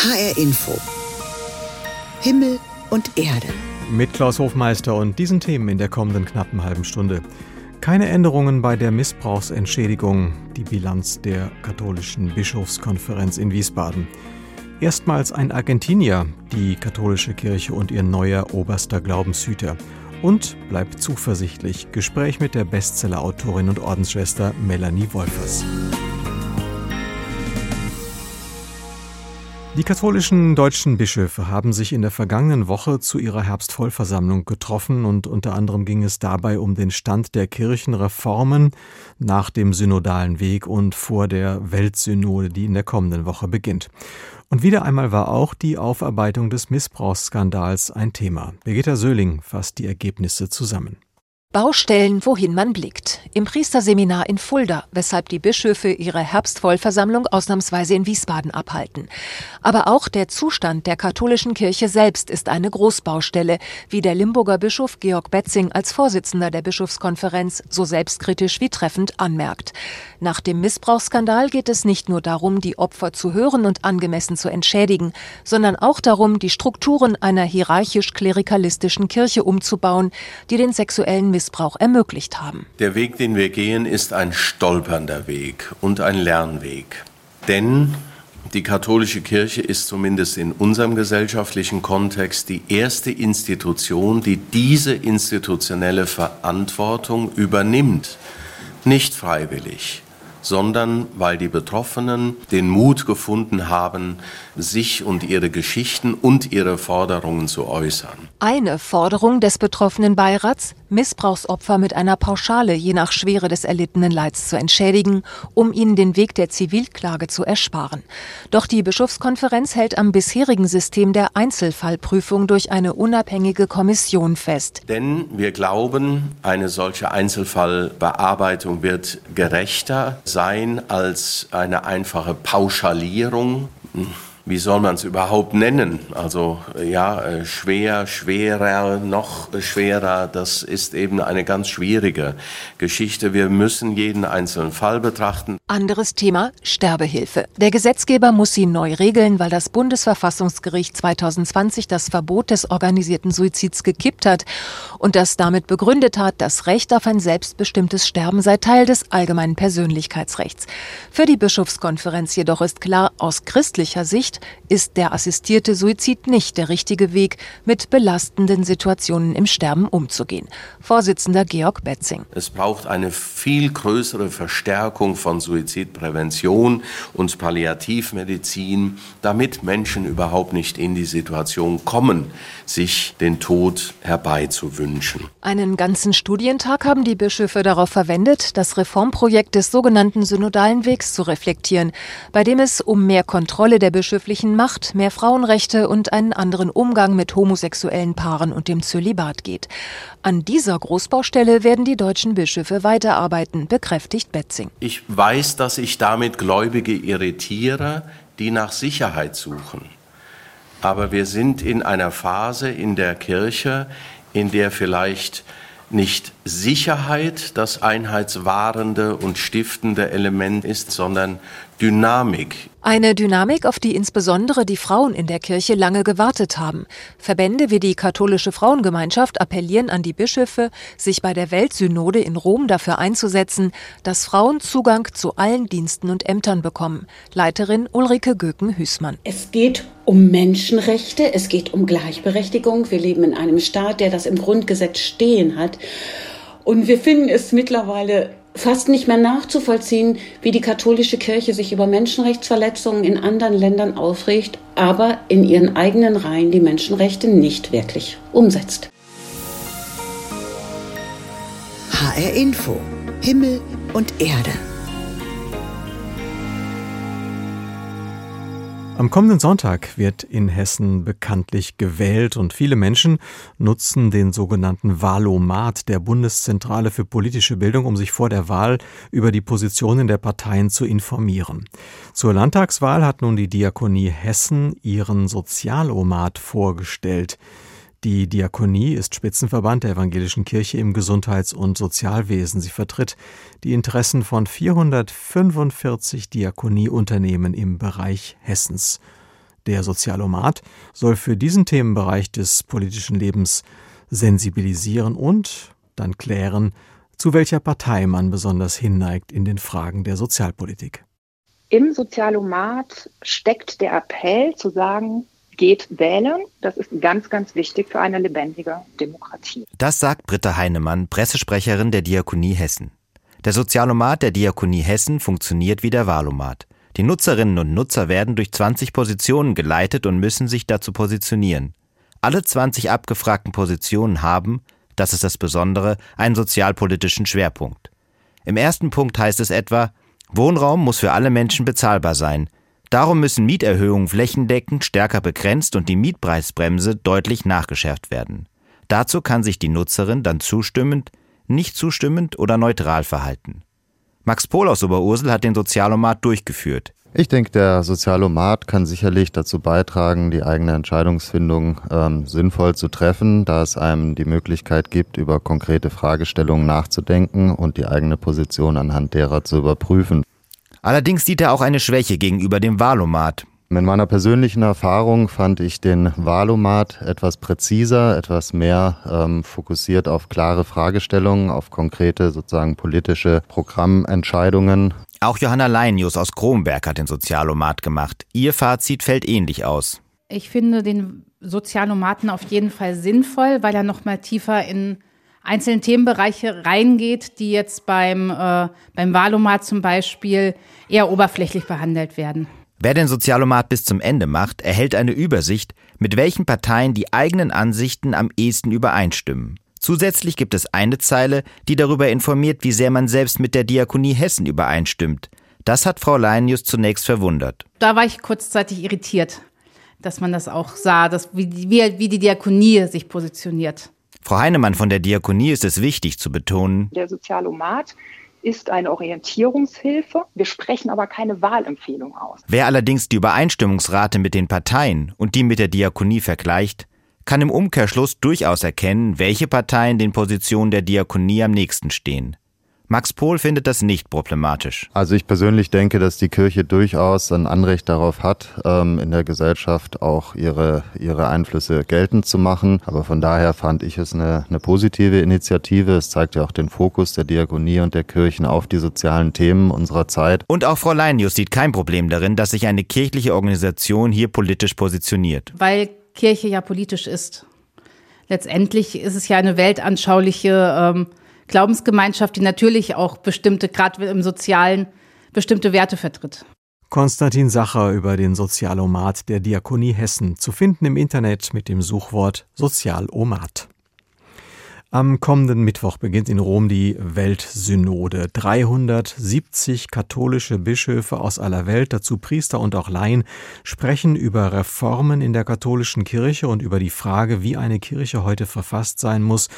HR Info. Himmel und Erde. Mit Klaus Hofmeister und diesen Themen in der kommenden knappen halben Stunde. Keine Änderungen bei der Missbrauchsentschädigung, die Bilanz der katholischen Bischofskonferenz in Wiesbaden. Erstmals ein Argentinier, die katholische Kirche und ihr neuer oberster Glaubenshüter. Und bleibt zuversichtlich. Gespräch mit der Bestsellerautorin und Ordensschwester Melanie Wolfers. Die katholischen deutschen Bischöfe haben sich in der vergangenen Woche zu ihrer Herbstvollversammlung getroffen und unter anderem ging es dabei um den Stand der Kirchenreformen nach dem synodalen Weg und vor der Weltsynode, die in der kommenden Woche beginnt. Und wieder einmal war auch die Aufarbeitung des Missbrauchsskandals ein Thema. Birgitta Söhling fasst die Ergebnisse zusammen. Baustellen, wohin man blickt. Im Priesterseminar in Fulda, weshalb die Bischöfe ihre Herbstvollversammlung ausnahmsweise in Wiesbaden abhalten. Aber auch der Zustand der katholischen Kirche selbst ist eine Großbaustelle, wie der Limburger Bischof Georg Betzing als Vorsitzender der Bischofskonferenz so selbstkritisch wie treffend anmerkt. Nach dem Missbrauchsskandal geht es nicht nur darum, die Opfer zu hören und angemessen zu entschädigen, sondern auch darum, die Strukturen einer hierarchisch-klerikalistischen Kirche umzubauen, die den sexuellen Missbrauch ermöglicht haben. Der Weg, den wir gehen, ist ein stolpernder Weg und ein Lernweg. Denn die katholische Kirche ist zumindest in unserem gesellschaftlichen Kontext die erste Institution, die diese institutionelle Verantwortung übernimmt. Nicht freiwillig, sondern weil die Betroffenen den Mut gefunden haben, sich und ihre Geschichten und ihre Forderungen zu äußern. Eine Forderung des betroffenen Beirats, Missbrauchsopfer mit einer Pauschale je nach Schwere des erlittenen Leids zu entschädigen, um ihnen den Weg der Zivilklage zu ersparen. Doch die Bischofskonferenz hält am bisherigen System der Einzelfallprüfung durch eine unabhängige Kommission fest. Denn wir glauben, eine solche Einzelfallbearbeitung wird gerechter sein als eine einfache Pauschalierung wie soll man es überhaupt nennen? Also ja, äh, schwer, schwerer, noch schwerer, das ist eben eine ganz schwierige Geschichte. Wir müssen jeden einzelnen Fall betrachten. Anderes Thema, Sterbehilfe. Der Gesetzgeber muss sie neu regeln, weil das Bundesverfassungsgericht 2020 das Verbot des organisierten Suizids gekippt hat und das damit begründet hat, das Recht auf ein selbstbestimmtes Sterben sei Teil des allgemeinen Persönlichkeitsrechts. Für die Bischofskonferenz jedoch ist klar, aus christlicher Sicht ist der assistierte Suizid nicht der richtige Weg, mit belastenden Situationen im Sterben umzugehen. Vorsitzender Georg Betzing. Es braucht eine viel größere Verstärkung von Suizidprävention und Palliativmedizin, damit Menschen überhaupt nicht in die Situation kommen, sich den Tod herbeizuwünschen. Einen ganzen Studientag haben die Bischöfe darauf verwendet, das Reformprojekt des sogenannten synodalen Wegs zu reflektieren, bei dem es um mehr Kontrolle der bischöflichen Macht, mehr Frauenrechte und einen anderen Umgang mit homosexuellen Paaren und dem Zölibat geht. An dieser Großbaustelle werden die deutschen Bischöfe weiterarbeiten, bekräftigt Betzing. Ich weiß, dass ich damit Gläubige irritiere, die nach Sicherheit suchen. Aber wir sind in einer Phase in der Kirche, in der vielleicht nicht Sicherheit das einheitswahrende und stiftende Element ist, sondern Dynamik. Eine Dynamik, auf die insbesondere die Frauen in der Kirche lange gewartet haben. Verbände wie die katholische Frauengemeinschaft appellieren an die Bischöfe, sich bei der Weltsynode in Rom dafür einzusetzen, dass Frauen Zugang zu allen Diensten und Ämtern bekommen. Leiterin Ulrike Göken-Hüßmann. Es geht um Menschenrechte, es geht um Gleichberechtigung. Wir leben in einem Staat, der das im Grundgesetz stehen hat. Und wir finden es mittlerweile fast nicht mehr nachzuvollziehen, wie die katholische Kirche sich über Menschenrechtsverletzungen in anderen Ländern aufregt, aber in ihren eigenen Reihen die Menschenrechte nicht wirklich umsetzt. HR Info. Himmel und Erde. Am kommenden Sonntag wird in Hessen bekanntlich gewählt und viele Menschen nutzen den sogenannten Wahlomat der Bundeszentrale für politische Bildung, um sich vor der Wahl über die Positionen der Parteien zu informieren. Zur Landtagswahl hat nun die Diakonie Hessen ihren Sozialomat vorgestellt. Die Diakonie ist Spitzenverband der evangelischen Kirche im Gesundheits- und Sozialwesen. Sie vertritt die Interessen von 445 Diakonieunternehmen im Bereich Hessens. Der Sozialomat soll für diesen Themenbereich des politischen Lebens sensibilisieren und dann klären, zu welcher Partei man besonders hinneigt in den Fragen der Sozialpolitik. Im Sozialomat steckt der Appell zu sagen, geht wählen. Das ist ganz, ganz wichtig für eine lebendige Demokratie. Das sagt Britta Heinemann, Pressesprecherin der Diakonie Hessen. Der Sozialomat der Diakonie Hessen funktioniert wie der Wahlomat. Die Nutzerinnen und Nutzer werden durch 20 Positionen geleitet und müssen sich dazu positionieren. Alle 20 abgefragten Positionen haben, das ist das Besondere, einen sozialpolitischen Schwerpunkt. Im ersten Punkt heißt es etwa, Wohnraum muss für alle Menschen bezahlbar sein. Darum müssen Mieterhöhungen flächendeckend stärker begrenzt und die Mietpreisbremse deutlich nachgeschärft werden. Dazu kann sich die Nutzerin dann zustimmend, nicht zustimmend oder neutral verhalten. Max Pohl aus Oberursel hat den Sozialomat durchgeführt. Ich denke, der Sozialomat kann sicherlich dazu beitragen, die eigene Entscheidungsfindung ähm, sinnvoll zu treffen, da es einem die Möglichkeit gibt, über konkrete Fragestellungen nachzudenken und die eigene Position anhand derer zu überprüfen. Allerdings sieht er auch eine Schwäche gegenüber dem Wahlomat. In meiner persönlichen Erfahrung fand ich den Wahlomat etwas präziser, etwas mehr ähm, fokussiert auf klare Fragestellungen, auf konkrete sozusagen politische Programmentscheidungen. Auch Johanna Leinius aus Kronberg hat den Sozialomat gemacht. Ihr Fazit fällt ähnlich aus. Ich finde den Sozialomaten auf jeden Fall sinnvoll, weil er noch mal tiefer in einzelne Themenbereiche reingeht, die jetzt beim, äh, beim Wahlomat zum Beispiel eher oberflächlich behandelt werden. Wer den Sozialomat bis zum Ende macht, erhält eine Übersicht, mit welchen Parteien die eigenen Ansichten am ehesten übereinstimmen. Zusätzlich gibt es eine Zeile, die darüber informiert, wie sehr man selbst mit der Diakonie Hessen übereinstimmt. Das hat Frau Leinius zunächst verwundert. Da war ich kurzzeitig irritiert, dass man das auch sah, dass, wie, wie, wie die Diakonie sich positioniert. Frau Heinemann von der Diakonie ist es wichtig zu betonen. Der Sozialomat ist eine Orientierungshilfe. Wir sprechen aber keine Wahlempfehlung aus. Wer allerdings die Übereinstimmungsrate mit den Parteien und die mit der Diakonie vergleicht, kann im Umkehrschluss durchaus erkennen, welche Parteien den Positionen der Diakonie am nächsten stehen. Max Pohl findet das nicht problematisch. Also ich persönlich denke, dass die Kirche durchaus ein Anrecht darauf hat, ähm, in der Gesellschaft auch ihre, ihre Einflüsse geltend zu machen. Aber von daher fand ich es eine, eine positive Initiative. Es zeigt ja auch den Fokus der Diakonie und der Kirchen auf die sozialen Themen unserer Zeit. Und auch Frau Leinius sieht kein Problem darin, dass sich eine kirchliche Organisation hier politisch positioniert. Weil Kirche ja politisch ist. Letztendlich ist es ja eine weltanschauliche ähm, Glaubensgemeinschaft, die natürlich auch bestimmte, gerade im Sozialen, bestimmte Werte vertritt. Konstantin Sacher über den Sozialomat der Diakonie Hessen, zu finden im Internet mit dem Suchwort Sozialomat. Am kommenden Mittwoch beginnt in Rom die Weltsynode. 370 katholische Bischöfe aus aller Welt, dazu Priester und auch Laien, sprechen über Reformen in der katholischen Kirche und über die Frage, wie eine Kirche heute verfasst sein muss,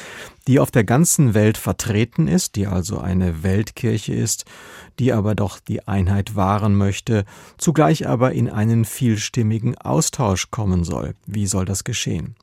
die auf der ganzen Welt vertreten ist, die also eine Weltkirche ist, die aber doch die Einheit wahren möchte, zugleich aber in einen vielstimmigen Austausch kommen soll. Wie soll das geschehen?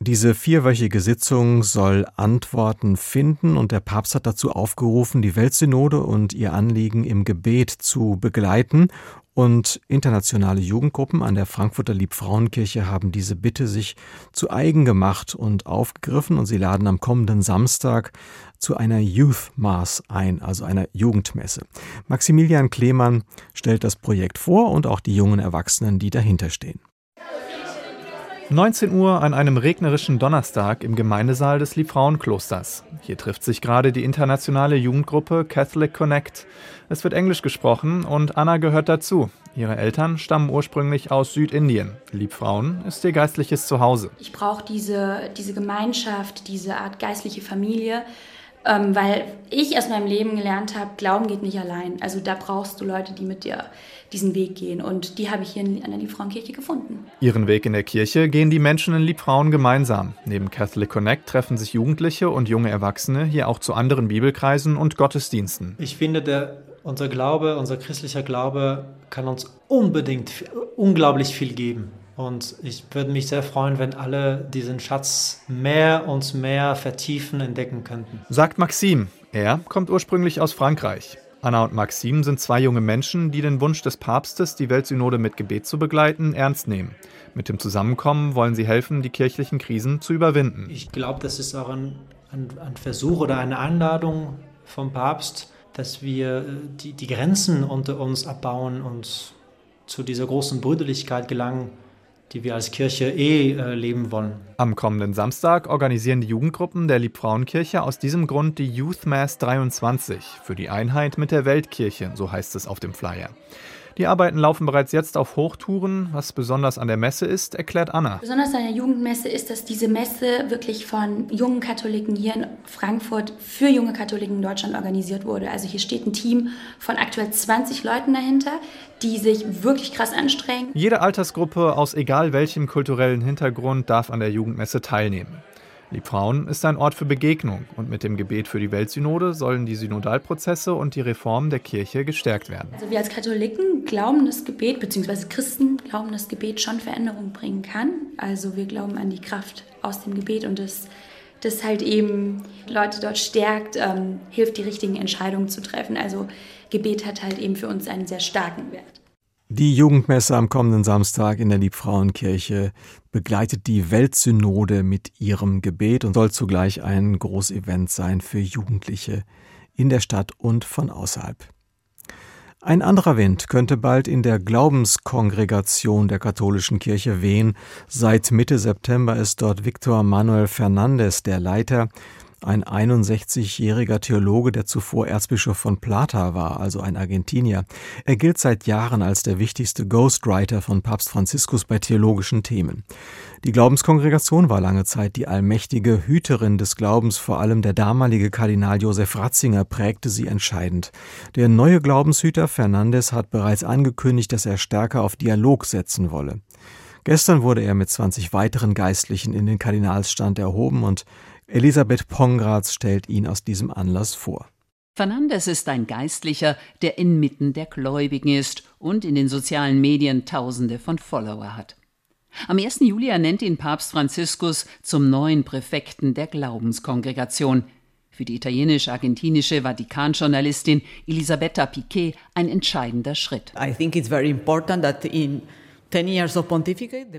Diese vierwöchige Sitzung soll Antworten finden und der Papst hat dazu aufgerufen, die Weltsynode und ihr Anliegen im Gebet zu begleiten und internationale Jugendgruppen an der Frankfurter Liebfrauenkirche haben diese Bitte sich zu eigen gemacht und aufgegriffen und sie laden am kommenden Samstag zu einer Youth Mass ein, also einer Jugendmesse. Maximilian Klemann stellt das Projekt vor und auch die jungen Erwachsenen, die dahinter stehen. 19 Uhr an einem regnerischen Donnerstag im Gemeindesaal des Liebfrauenklosters. Hier trifft sich gerade die internationale Jugendgruppe Catholic Connect. Es wird Englisch gesprochen und Anna gehört dazu. Ihre Eltern stammen ursprünglich aus Südindien. Liebfrauen ist ihr geistliches Zuhause. Ich brauche diese, diese Gemeinschaft, diese Art geistliche Familie, ähm, weil ich aus meinem Leben gelernt habe, Glauben geht nicht allein. Also da brauchst du Leute, die mit dir diesen Weg gehen. Und die habe ich hier an der Liebfrauenkirche gefunden. Ihren Weg in der Kirche gehen die Menschen in Liebfrauen gemeinsam. Neben Catholic Connect treffen sich Jugendliche und junge Erwachsene hier auch zu anderen Bibelkreisen und Gottesdiensten. Ich finde, der, unser Glaube, unser christlicher Glaube kann uns unbedingt unglaublich viel geben. Und ich würde mich sehr freuen, wenn alle diesen Schatz mehr und mehr vertiefen, entdecken könnten. Sagt Maxim. Er kommt ursprünglich aus Frankreich. Anna und Maxim sind zwei junge Menschen, die den Wunsch des Papstes, die Weltsynode mit Gebet zu begleiten, ernst nehmen. Mit dem Zusammenkommen wollen sie helfen, die kirchlichen Krisen zu überwinden. Ich glaube, das ist auch ein, ein, ein Versuch oder eine Einladung vom Papst, dass wir äh, die, die Grenzen unter uns abbauen und zu dieser großen Brüderlichkeit gelangen, die wir als Kirche eh äh, leben wollen. Am kommenden Samstag organisieren die Jugendgruppen der Liebfrauenkirche aus diesem Grund die Youth Mass 23 für die Einheit mit der Weltkirche, so heißt es auf dem Flyer. Die Arbeiten laufen bereits jetzt auf Hochtouren. Was besonders an der Messe ist, erklärt Anna. Besonders an der Jugendmesse ist, dass diese Messe wirklich von jungen Katholiken hier in Frankfurt für junge Katholiken in Deutschland organisiert wurde. Also hier steht ein Team von aktuell 20 Leuten dahinter, die sich wirklich krass anstrengen. Jede Altersgruppe aus egal welchem kulturellen Hintergrund darf an der Jugendmesse teilnehmen. Liebfrauen ist ein Ort für Begegnung und mit dem Gebet für die Weltsynode sollen die Synodalprozesse und die Reform der Kirche gestärkt werden. Also wir als Katholiken glauben, dass Gebet, beziehungsweise Christen glauben, dass Gebet schon Veränderung bringen kann. Also wir glauben an die Kraft aus dem Gebet und das das halt eben Leute dort stärkt, ähm, hilft, die richtigen Entscheidungen zu treffen. Also Gebet hat halt eben für uns einen sehr starken Wert. Die Jugendmesse am kommenden Samstag in der Liebfrauenkirche begleitet die Weltsynode mit ihrem Gebet und soll zugleich ein Großevent sein für Jugendliche in der Stadt und von außerhalb. Ein anderer Wind könnte bald in der Glaubenskongregation der katholischen Kirche wehen. Seit Mitte September ist dort Victor Manuel Fernandez der Leiter ein 61-jähriger Theologe, der zuvor Erzbischof von Plata war, also ein Argentinier. Er gilt seit Jahren als der wichtigste Ghostwriter von Papst Franziskus bei theologischen Themen. Die Glaubenskongregation war lange Zeit die allmächtige Hüterin des Glaubens, vor allem der damalige Kardinal Josef Ratzinger prägte sie entscheidend. Der neue Glaubenshüter Fernandes hat bereits angekündigt, dass er stärker auf Dialog setzen wolle. Gestern wurde er mit 20 weiteren Geistlichen in den Kardinalsstand erhoben und Elisabeth Pongratz stellt ihn aus diesem Anlass vor. Fernandes ist ein Geistlicher, der inmitten der Gläubigen ist und in den sozialen Medien Tausende von Follower hat. Am 1. Juli ernennt ihn Papst Franziskus zum neuen Präfekten der Glaubenskongregation. Für die italienisch-argentinische Vatikanjournalistin Elisabetta Piquet ein entscheidender Schritt. I think it's very important that in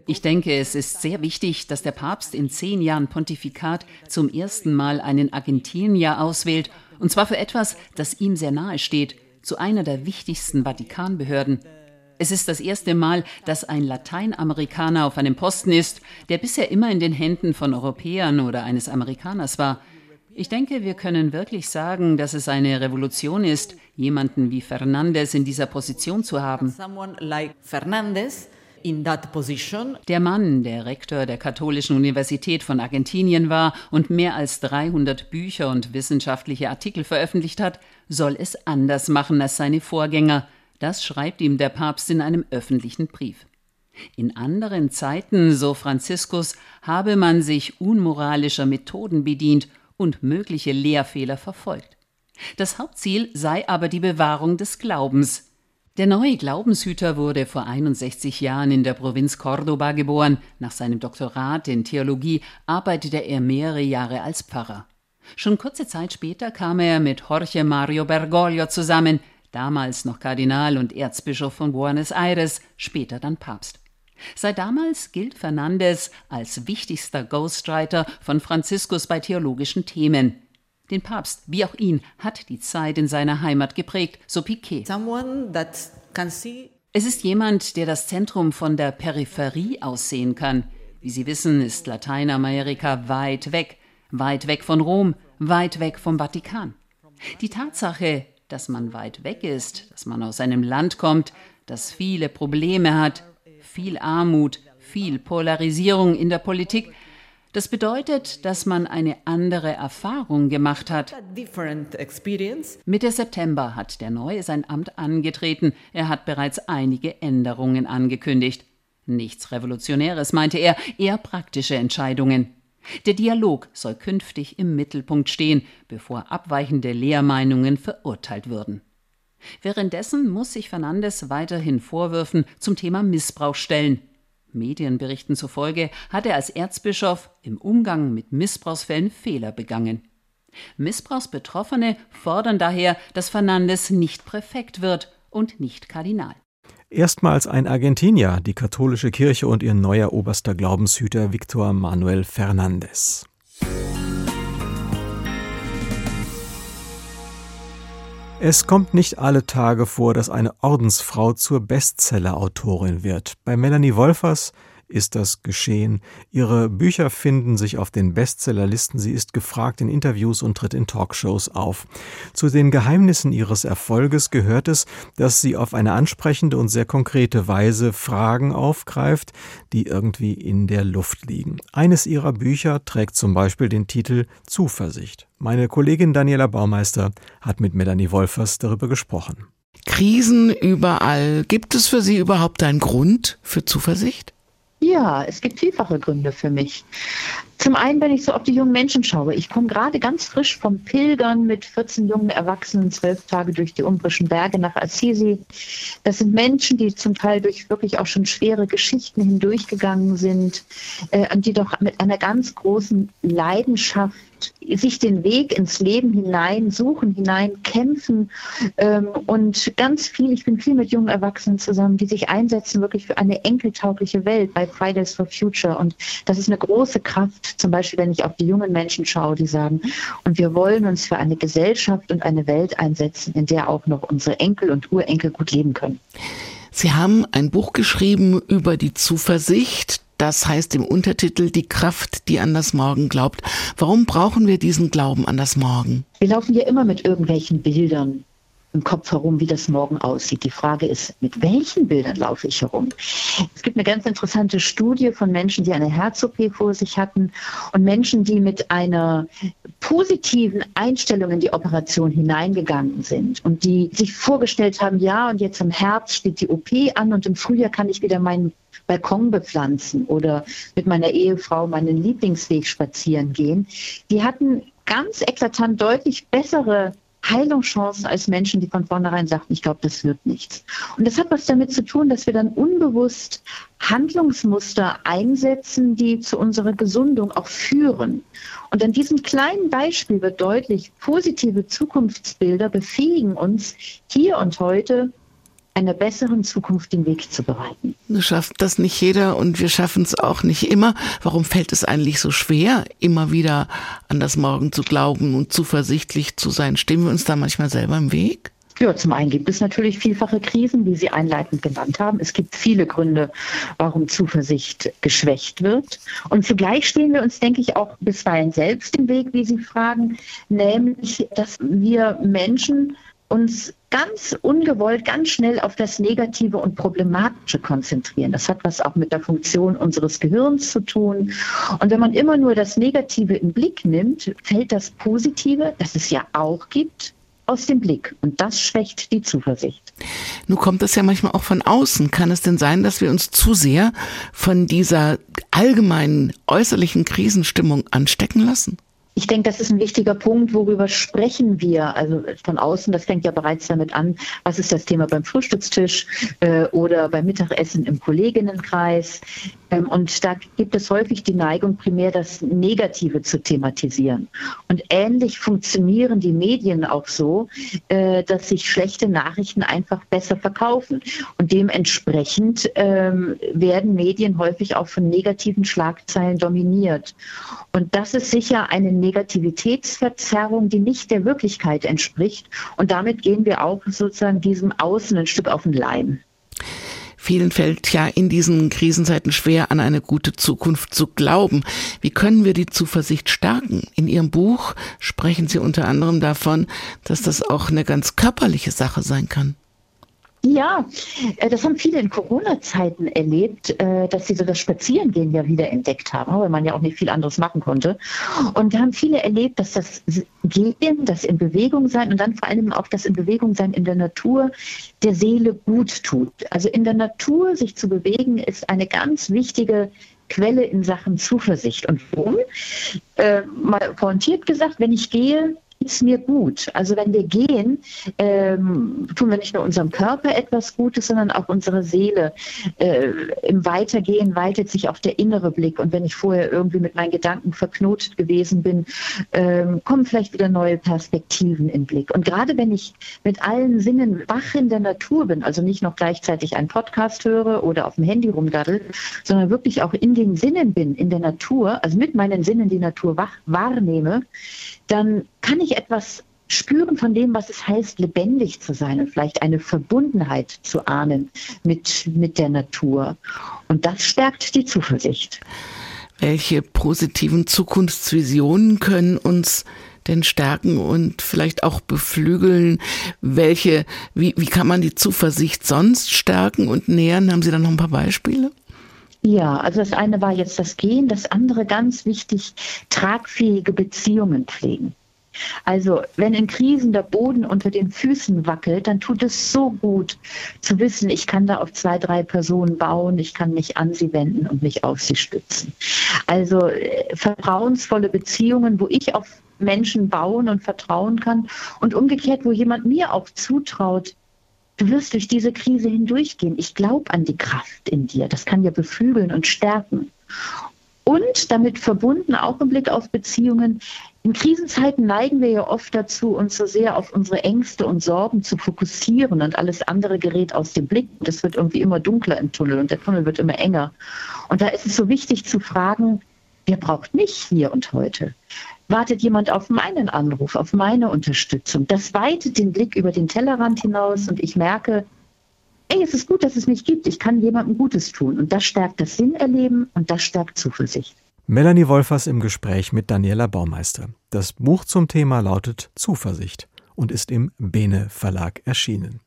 ich denke, es ist sehr wichtig, dass der Papst in zehn Jahren Pontifikat zum ersten Mal einen Argentinier auswählt, und zwar für etwas, das ihm sehr nahe steht, zu einer der wichtigsten Vatikanbehörden. Es ist das erste Mal, dass ein Lateinamerikaner auf einem Posten ist, der bisher immer in den Händen von Europäern oder eines Amerikaners war. Ich denke, wir können wirklich sagen, dass es eine Revolution ist, jemanden wie Fernandez in dieser Position zu haben. Der Mann, der Rektor der Katholischen Universität von Argentinien war und mehr als 300 Bücher und wissenschaftliche Artikel veröffentlicht hat, soll es anders machen als seine Vorgänger. Das schreibt ihm der Papst in einem öffentlichen Brief. In anderen Zeiten, so Franziskus, habe man sich unmoralischer Methoden bedient und mögliche Lehrfehler verfolgt. Das Hauptziel sei aber die Bewahrung des Glaubens, der neue Glaubenshüter wurde vor 61 Jahren in der Provinz Cordoba geboren. Nach seinem Doktorat in Theologie arbeitete er mehrere Jahre als Pfarrer. Schon kurze Zeit später kam er mit Jorge Mario Bergoglio zusammen, damals noch Kardinal und Erzbischof von Buenos Aires, später dann Papst. Seit damals gilt Fernandez als wichtigster Ghostwriter von Franziskus bei theologischen Themen. Den Papst, wie auch ihn, hat die Zeit in seiner Heimat geprägt, so Piquet. Es ist jemand, der das Zentrum von der Peripherie aussehen kann. Wie Sie wissen, ist Lateinamerika weit weg, weit weg von Rom, weit weg vom Vatikan. Die Tatsache, dass man weit weg ist, dass man aus einem Land kommt, das viele Probleme hat, viel Armut, viel Polarisierung in der Politik, das bedeutet, dass man eine andere Erfahrung gemacht hat. Mitte September hat der Neue sein Amt angetreten. Er hat bereits einige Änderungen angekündigt. Nichts Revolutionäres, meinte er, eher praktische Entscheidungen. Der Dialog soll künftig im Mittelpunkt stehen, bevor abweichende Lehrmeinungen verurteilt würden. Währenddessen muss sich Fernandes weiterhin Vorwürfen zum Thema Missbrauch stellen. Medienberichten zufolge hat er als Erzbischof im Umgang mit Missbrauchsfällen Fehler begangen. Missbrauchsbetroffene fordern daher, dass Fernandes nicht Präfekt wird und nicht Kardinal. Erstmals ein Argentinier, die katholische Kirche und ihr neuer oberster Glaubenshüter Victor Manuel Fernandes. Es kommt nicht alle Tage vor, dass eine Ordensfrau zur Bestseller-Autorin wird. Bei Melanie Wolfers ist das geschehen. Ihre Bücher finden sich auf den Bestsellerlisten. Sie ist gefragt in Interviews und tritt in Talkshows auf. Zu den Geheimnissen ihres Erfolges gehört es, dass sie auf eine ansprechende und sehr konkrete Weise Fragen aufgreift, die irgendwie in der Luft liegen. Eines ihrer Bücher trägt zum Beispiel den Titel Zuversicht. Meine Kollegin Daniela Baumeister hat mit Melanie Wolfers darüber gesprochen. Krisen überall. Gibt es für Sie überhaupt einen Grund für Zuversicht? Ja, es gibt vielfache Gründe für mich. Zum einen, wenn ich so auf die jungen Menschen schaue. Ich komme gerade ganz frisch vom Pilgern mit 14 jungen Erwachsenen, zwölf Tage durch die umbrischen Berge nach Assisi. Das sind Menschen, die zum Teil durch wirklich auch schon schwere Geschichten hindurchgegangen sind äh, und die doch mit einer ganz großen Leidenschaft sich den Weg ins Leben hinein suchen, hinein kämpfen ähm, und ganz viel, ich bin viel mit jungen Erwachsenen zusammen, die sich einsetzen wirklich für eine enkeltaugliche Welt bei Fridays for Future und das ist eine große Kraft, zum Beispiel wenn ich auf die jungen Menschen schaue, die sagen, und wir wollen uns für eine Gesellschaft und eine Welt einsetzen, in der auch noch unsere Enkel und Urenkel gut leben können. Sie haben ein Buch geschrieben über die Zuversicht, das heißt im Untertitel Die Kraft, die an das Morgen glaubt. Warum brauchen wir diesen Glauben an das Morgen? Wir laufen ja immer mit irgendwelchen Bildern im Kopf herum, wie das morgen aussieht. Die Frage ist, mit welchen Bildern laufe ich herum? Es gibt eine ganz interessante Studie von Menschen, die eine Herz-OP vor sich hatten und Menschen, die mit einer positiven Einstellung in die Operation hineingegangen sind und die sich vorgestellt haben, ja, und jetzt im Herbst steht die OP an und im Frühjahr kann ich wieder meinen Balkon bepflanzen oder mit meiner Ehefrau meinen Lieblingsweg spazieren gehen. Die hatten ganz eklatant deutlich bessere Heilungschancen als Menschen, die von vornherein sagten, ich glaube, das wird nichts. Und das hat was damit zu tun, dass wir dann unbewusst Handlungsmuster einsetzen, die zu unserer Gesundung auch führen. Und an diesem kleinen Beispiel wird deutlich, positive Zukunftsbilder befähigen uns hier und heute einer besseren Zukunft den Weg zu bereiten. Du schaffst das nicht jeder und wir schaffen es auch nicht immer. Warum fällt es eigentlich so schwer, immer wieder an das Morgen zu glauben und zuversichtlich zu sein? Stehen wir uns da manchmal selber im Weg? Ja, zum einen gibt es natürlich vielfache Krisen, wie Sie einleitend genannt haben. Es gibt viele Gründe, warum Zuversicht geschwächt wird. Und zugleich stehen wir uns, denke ich, auch bisweilen selbst im Weg, wie Sie fragen, nämlich, dass wir Menschen uns ganz ungewollt, ganz schnell auf das Negative und Problematische konzentrieren. Das hat was auch mit der Funktion unseres Gehirns zu tun. Und wenn man immer nur das Negative im Blick nimmt, fällt das Positive, das es ja auch gibt, aus dem Blick. Und das schwächt die Zuversicht. Nun kommt es ja manchmal auch von außen. Kann es denn sein, dass wir uns zu sehr von dieser allgemeinen äußerlichen Krisenstimmung anstecken lassen? Ich denke, das ist ein wichtiger Punkt, worüber sprechen wir. Also von außen, das fängt ja bereits damit an, was ist das Thema beim Frühstückstisch äh, oder beim Mittagessen im Kolleginnenkreis. Ähm, und da gibt es häufig die Neigung, primär das Negative zu thematisieren. Und ähnlich funktionieren die Medien auch so, äh, dass sich schlechte Nachrichten einfach besser verkaufen. Und dementsprechend ähm, werden Medien häufig auch von negativen Schlagzeilen dominiert. Und das ist sicher eine Negativitätsverzerrung, die nicht der Wirklichkeit entspricht. Und damit gehen wir auch sozusagen diesem Außen ein Stück auf den Leim. Vielen fällt ja in diesen Krisenzeiten schwer, an eine gute Zukunft zu glauben. Wie können wir die Zuversicht stärken? In Ihrem Buch sprechen Sie unter anderem davon, dass das auch eine ganz körperliche Sache sein kann. Ja, äh, das haben viele in Corona-Zeiten erlebt, äh, dass sie so das Spazierengehen ja wieder entdeckt haben, weil man ja auch nicht viel anderes machen konnte. Und da haben viele erlebt, dass das Gehen, das in Bewegung sein und dann vor allem auch das in Bewegung sein in der Natur der Seele gut tut. Also in der Natur sich zu bewegen ist eine ganz wichtige Quelle in Sachen Zuversicht. Und warum? Äh, mal pointiert gesagt, wenn ich gehe, es mir gut. Also wenn wir gehen, ähm, tun wir nicht nur unserem Körper etwas Gutes, sondern auch unserer Seele. Äh, Im Weitergehen weitet sich auch der innere Blick. Und wenn ich vorher irgendwie mit meinen Gedanken verknotet gewesen bin, ähm, kommen vielleicht wieder neue Perspektiven in Blick. Und gerade wenn ich mit allen Sinnen wach in der Natur bin, also nicht noch gleichzeitig einen Podcast höre oder auf dem Handy rumdaddel, sondern wirklich auch in den Sinnen bin, in der Natur, also mit meinen Sinnen die Natur wach, wahrnehme, dann kann ich etwas spüren von dem, was es heißt, lebendig zu sein und vielleicht eine Verbundenheit zu ahnen mit, mit der Natur. Und das stärkt die Zuversicht. Welche positiven Zukunftsvisionen können uns denn stärken und vielleicht auch beflügeln? Welche, wie, wie kann man die Zuversicht sonst stärken und nähern? Haben Sie da noch ein paar Beispiele? Ja, also das eine war jetzt das Gehen, das andere ganz wichtig, tragfähige Beziehungen pflegen. Also wenn in Krisen der Boden unter den Füßen wackelt, dann tut es so gut zu wissen, ich kann da auf zwei, drei Personen bauen, ich kann mich an sie wenden und mich auf sie stützen. Also äh, vertrauensvolle Beziehungen, wo ich auf Menschen bauen und vertrauen kann und umgekehrt, wo jemand mir auch zutraut, du wirst durch diese Krise hindurchgehen. Ich glaube an die Kraft in dir. Das kann dir beflügeln und stärken. Und damit verbunden auch im Blick auf Beziehungen. In Krisenzeiten neigen wir ja oft dazu, uns so sehr auf unsere Ängste und Sorgen zu fokussieren und alles andere gerät aus dem Blick. Das wird irgendwie immer dunkler im Tunnel und der Tunnel wird immer enger. Und da ist es so wichtig zu fragen, wer braucht mich hier und heute? wartet jemand auf meinen Anruf, auf meine Unterstützung. Das weitet den Blick über den Tellerrand hinaus und ich merke, ey, es ist gut, dass es mich gibt. Ich kann jemandem Gutes tun. Und das stärkt das Sinnerleben und das stärkt Zuversicht. Melanie Wolfers im Gespräch mit Daniela Baumeister. Das Buch zum Thema lautet Zuversicht und ist im Bene Verlag erschienen.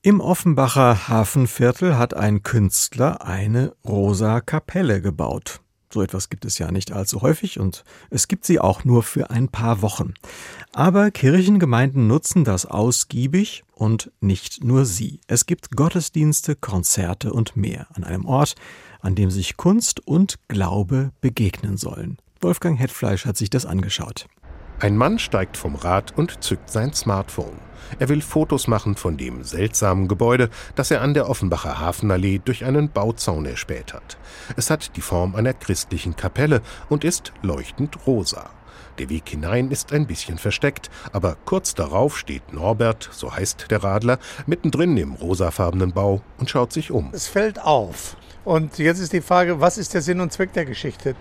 Im Offenbacher Hafenviertel hat ein Künstler eine rosa Kapelle gebaut. So etwas gibt es ja nicht allzu häufig und es gibt sie auch nur für ein paar Wochen. Aber Kirchengemeinden nutzen das ausgiebig und nicht nur sie. Es gibt Gottesdienste, Konzerte und mehr an einem Ort, an dem sich Kunst und Glaube begegnen sollen. Wolfgang Hetfleisch hat sich das angeschaut. Ein Mann steigt vom Rad und zückt sein Smartphone. Er will Fotos machen von dem seltsamen Gebäude, das er an der Offenbacher Hafenallee durch einen Bauzaun erspäht hat. Es hat die Form einer christlichen Kapelle und ist leuchtend rosa. Der Weg hinein ist ein bisschen versteckt, aber kurz darauf steht Norbert, so heißt der Radler, mittendrin im rosafarbenen Bau und schaut sich um. Es fällt auf. Und jetzt ist die Frage, was ist der Sinn und Zweck der Geschichte?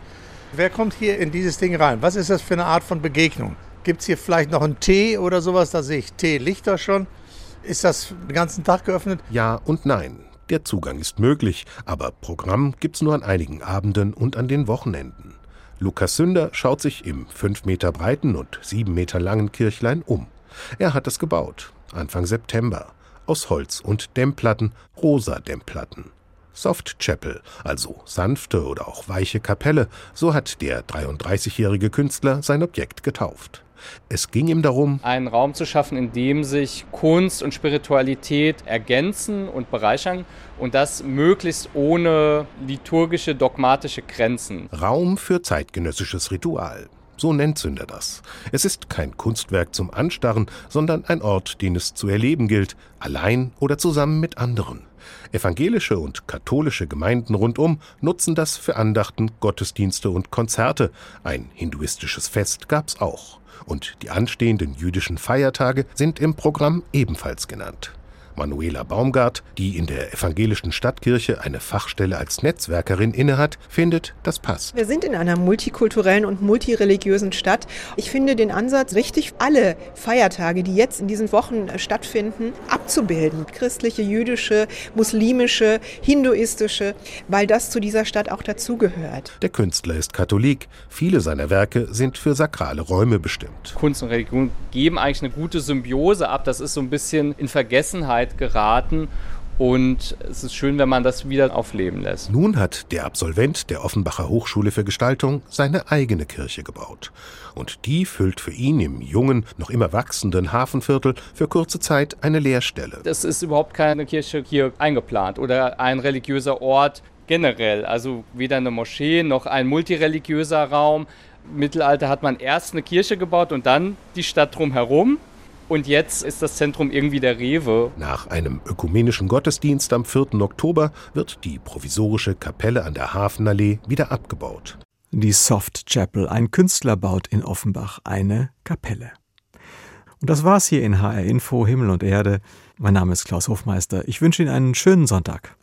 Wer kommt hier in dieses Ding rein? Was ist das für eine Art von Begegnung? Gibt es hier vielleicht noch einen Tee oder sowas? Da sehe ich Teelichter schon. Ist das den ganzen Tag geöffnet? Ja und nein. Der Zugang ist möglich, aber Programm gibt's nur an einigen Abenden und an den Wochenenden. Lukas Sünder schaut sich im 5 Meter breiten und 7 Meter langen Kirchlein um. Er hat es gebaut, Anfang September, aus Holz und Dämmplatten, rosa Dämmplatten. Soft Chapel, also sanfte oder auch weiche Kapelle, so hat der 33-jährige Künstler sein Objekt getauft. Es ging ihm darum, einen Raum zu schaffen, in dem sich Kunst und Spiritualität ergänzen und bereichern und das möglichst ohne liturgische, dogmatische Grenzen. Raum für zeitgenössisches Ritual. So nennt Sünder das. Es ist kein Kunstwerk zum Anstarren, sondern ein Ort, den es zu erleben gilt, allein oder zusammen mit anderen. Evangelische und katholische Gemeinden rundum nutzen das für Andachten, Gottesdienste und Konzerte. Ein hinduistisches Fest gab's auch. Und die anstehenden jüdischen Feiertage sind im Programm ebenfalls genannt. Manuela Baumgart, die in der evangelischen Stadtkirche eine Fachstelle als Netzwerkerin innehat, findet, das passt. Wir sind in einer multikulturellen und multireligiösen Stadt. Ich finde den Ansatz richtig, alle Feiertage, die jetzt in diesen Wochen stattfinden, abzubilden. Christliche, jüdische, muslimische, hinduistische, weil das zu dieser Stadt auch dazugehört. Der Künstler ist Katholik. Viele seiner Werke sind für sakrale Räume bestimmt. Kunst und Religion geben eigentlich eine gute Symbiose ab. Das ist so ein bisschen in Vergessenheit Vergessenheit geraten. Und es ist schön, wenn man das wieder aufleben lässt. Nun hat der Absolvent der Offenbacher Hochschule für Gestaltung seine eigene Kirche gebaut. Und die füllt für ihn im jungen, noch immer wachsenden Hafenviertel für kurze Zeit eine Leerstelle. Es ist überhaupt keine Kirche hier eingeplant oder ein religiöser Ort generell. Also weder eine Moschee noch ein multireligiöser Raum Mittelalter hat man erst eine Kirche gebaut und dann die Stadt drumherum. Und jetzt ist das Zentrum irgendwie der Rewe. Nach einem ökumenischen Gottesdienst am 4. Oktober wird die provisorische Kapelle an der Hafenallee wieder abgebaut. Die Soft Chapel, ein Künstler baut in Offenbach eine Kapelle. Und das war's hier in HR Info Himmel und Erde. Mein Name ist Klaus Hofmeister. Ich wünsche Ihnen einen schönen Sonntag.